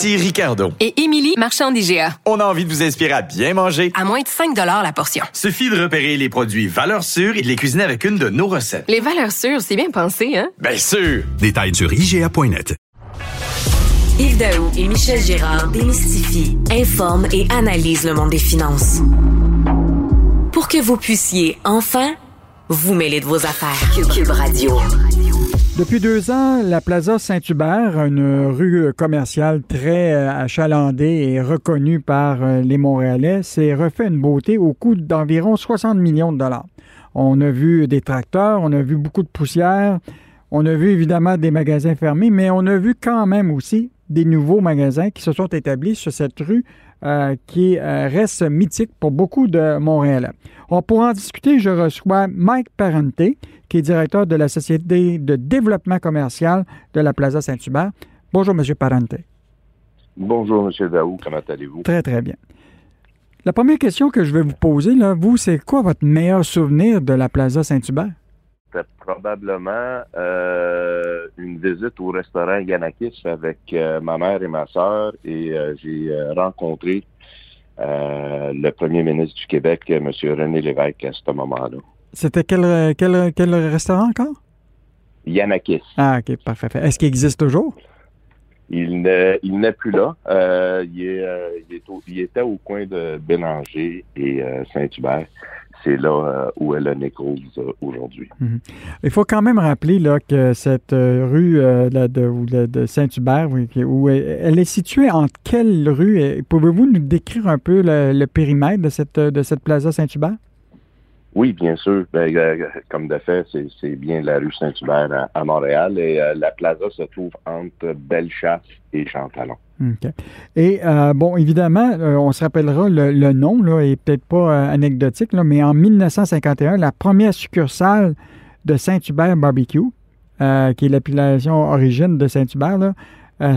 Ici Ricardo. Et Émilie, marchand d'IGA. On a envie de vous inspirer à bien manger. À moins de 5 la portion. Suffit de repérer les produits valeurs sûres et de les cuisiner avec une de nos recettes. Les valeurs sûres, c'est bien pensé, hein? Bien sûr! Détails sur IGA.net. Yves Daou et Michel Gérard démystifient, informent et analysent le monde des finances. Pour que vous puissiez enfin vous mêler de vos affaires. Cube Radio. Depuis deux ans, la Plaza Saint-Hubert, une rue commerciale très euh, achalandée et reconnue par euh, les Montréalais, s'est refait une beauté au coût d'environ 60 millions de dollars. On a vu des tracteurs, on a vu beaucoup de poussière, on a vu évidemment des magasins fermés, mais on a vu quand même aussi des nouveaux magasins qui se sont établis sur cette rue euh, qui reste mythique pour beaucoup de Montréalais. On pour en discuter, je reçois Mike Parente, qui est directeur de la Société de développement commercial de la Plaza Saint-Hubert. Bonjour, M. Parente. Bonjour, M. Daou. Comment allez-vous? Très, très bien. La première question que je vais vous poser, là, vous, c'est quoi votre meilleur souvenir de la Plaza Saint-Hubert? C'était probablement euh, une visite au restaurant Yanakis avec euh, ma mère et ma soeur et euh, j'ai rencontré le premier ministre du Québec, M. René Lévesque, à ce moment-là. C'était quel, quel, quel restaurant encore? Yanakis. Ah, OK, parfait. Est-ce qu'il existe toujours? Il n'est plus là. Il, est, il, est au, il, était au coin de Bélanger et Saint-Hubert. C'est là où est le Nichols aujourd'hui. Mm -hmm. Il faut quand même rappeler là, que cette rue de, de, de Saint-Hubert, où elle est située entre quelle rue? Pouvez-vous nous décrire un peu le, le périmètre de cette, de cette plaza Saint-Hubert? Oui, bien sûr. Ben, comme de fait, c'est bien la rue Saint-Hubert à, Montréal et euh, la plaza se trouve entre Bellechasse et Chantalon. OK. Et euh, bon, évidemment, euh, on se rappellera le, nom, là, est peut-être pas euh, anecdotique, là, mais en 1951, la première succursale de Saint-Hubert Barbecue, qui est l'appellation origine de Saint-Hubert,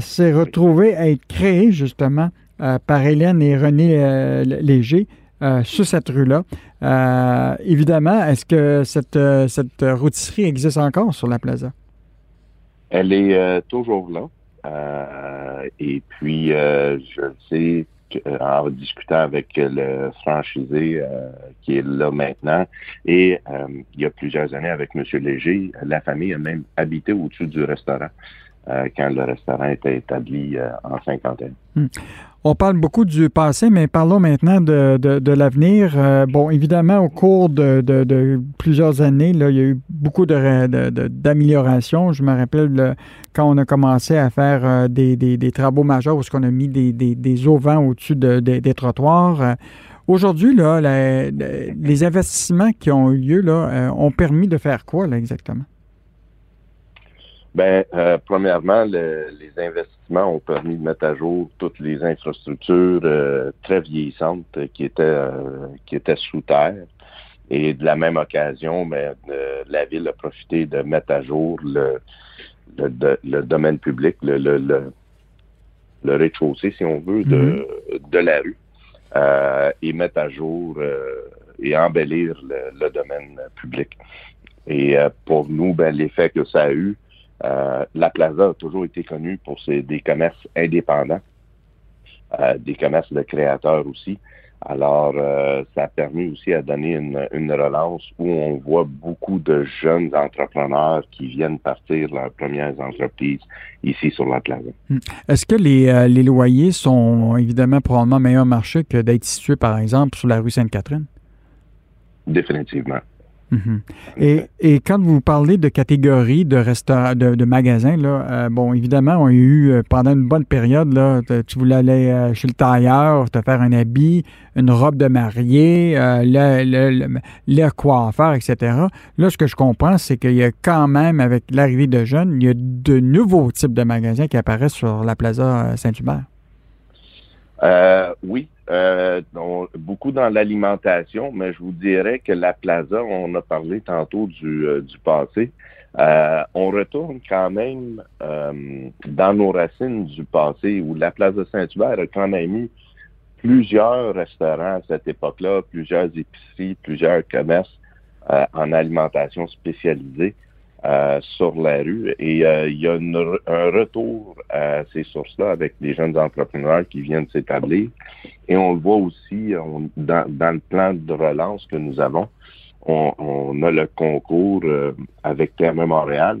s'est retrouvée à être créée justement par Hélène et René Léger euh, sur cette rue-là. Euh, évidemment, est-ce que cette, euh, cette existe encore sur la plaza? Elle est toujours là. et puis, je sais en discutant avec le franchisé qui est là maintenant. Et il y a plusieurs années, avec M. Léger, la famille a même habité au-dessus du restaurant quand le restaurant était établi en cinquantaine. Hmm. On parle beaucoup du passé, mais parlons maintenant de, l'avenir. Euh, bon, évidemment, au cours de, plusieurs années, il y a eu beaucoup d'améliorations. Je me rappelle le, quand on a commencé à faire euh, des, travaux majeurs où on a mis des, des, auvents au-dessus des trottoirs. Euh, Aujourd'hui, les investissements qui ont eu lieu là, ont permis de faire quoi là, exactement? Ben, euh, premièrement, le, les investissements ont permis de mettre à jour toutes les infrastructures euh, très vieillissantes qui étaient euh, qui étaient sous terre. Et de la même occasion, ben, la ville a profité de mettre à jour le, le, le domaine public, le, le, le, rez-de-chaussée, si on veut, de, mm-hmm. de la rue, et mettre à jour et embellir le, domaine public. Et pour nous, ben, l'effet que ça a eu, euh, la Plaza a toujours été connue pour ses, des commerces indépendants, euh, des commerces de créateurs aussi. Alors, euh, ça a permis aussi à donner une, une, relance où on voit beaucoup de jeunes entrepreneurs qui viennent partir leurs premières entreprises ici sur la Plaza. Hmm. Est-ce que les, les loyers sont évidemment probablement meilleur marché que d'être situé, par exemple, sur la rue Sainte-Catherine? Définitivement. Mhm. et, et, quand vous parlez de catégories de de, magasins, là, euh, bon, évidemment, on a eu euh, pendant une bonne période, là, tu voulais aller euh, chez le tailleur, te faire un habit, une robe de mariée, euh, le, le, le, coiffeur, etc. Là, ce que je comprends, c'est qu'il y a quand même, avec l'arrivée de jeunes, il y a de nouveaux types de magasins qui apparaissent sur la Plaza Saint-Hubert. Oui, euh, beaucoup dans l'alimentation, mais je vous dirais que la plaza, on a parlé tantôt du, euh, du passé, euh, on retourne quand même euh, dans nos racines du passé, où la plaza Saint-Hubert a quand même eu plusieurs restaurants à cette époque-là, plusieurs épiceries, plusieurs commerces euh, en alimentation spécialisée. Euh, sur la rue. Et euh, il y a une, un retour à ces sources-là avec des jeunes entrepreneurs qui viennent s'établir. Et on le voit aussi on, dans, dans, le plan de relance que nous avons. On, on a le concours euh, avec Terme Montréal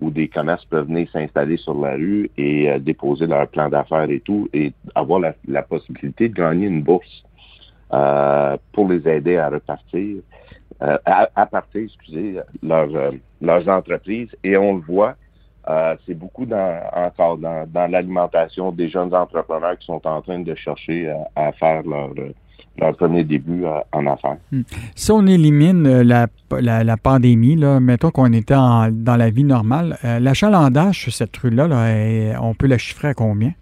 où des commerces peuvent venir s'installer sur la rue et euh, déposer leur plan d'affaires et tout et avoir la, la, possibilité de gagner une bourse euh, pour les aider à repartir. Euh, à, à, partir, excusez, leur, euh, leurs entreprises. Et on le voit, euh, c'est beaucoup dans, encore dans, dans l'alimentation des jeunes entrepreneurs qui sont en train de chercher à, à faire leur, leur premier début en affaires. Hmm. Si on élimine la, la, la pandémie, là, mettons qu'on était en, dans la vie normale, euh, l'achalandage sur cette rue-là, là, on peut la chiffrer à combien?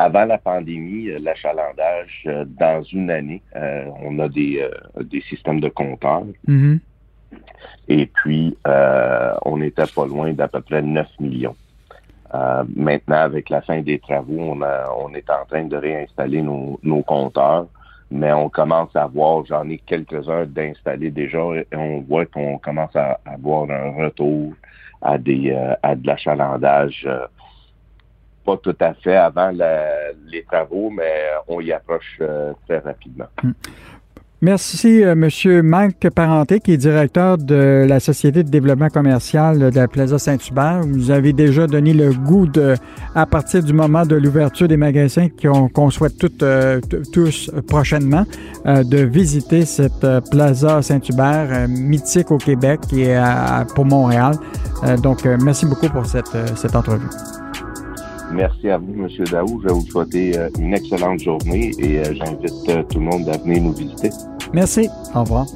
Avant la pandémie, l'achalandage, euh, dans une année, euh, on a des, euh, des systèmes de compteurs. Mm -hmm. Et puis, euh, on était pas loin d'à peu près 9 millions. maintenant, avec la fin des travaux, on, a, on est en train de réinstaller nos, nos compteurs, mais on commence à voir, j'en ai quelques-uns d'installer déjà, et on voit qu'on commence à avoir un retour à, des, à de l'achalandage pas tout à fait avant les travaux, mais on y approche euh, très rapidement. Hum. Merci, euh, Monsieur Mike Parenté, qui est directeur de la Société de développement commercial de la Plaza Saint-Hubert. Vous avez déjà donné le goût à partir du moment de l'ouverture des magasins qu'on qu souhaite toutes, euh, tous prochainement, euh, de visiter cette Plaza Saint-Hubert, mythique au Québec et pour Montréal. donc, merci beaucoup pour cette, cette entrevue. Merci à vous, M. Daou. Je vais vous souhaiter une excellente journée et j'invite tout le monde à venir nous visiter. Merci. Au revoir.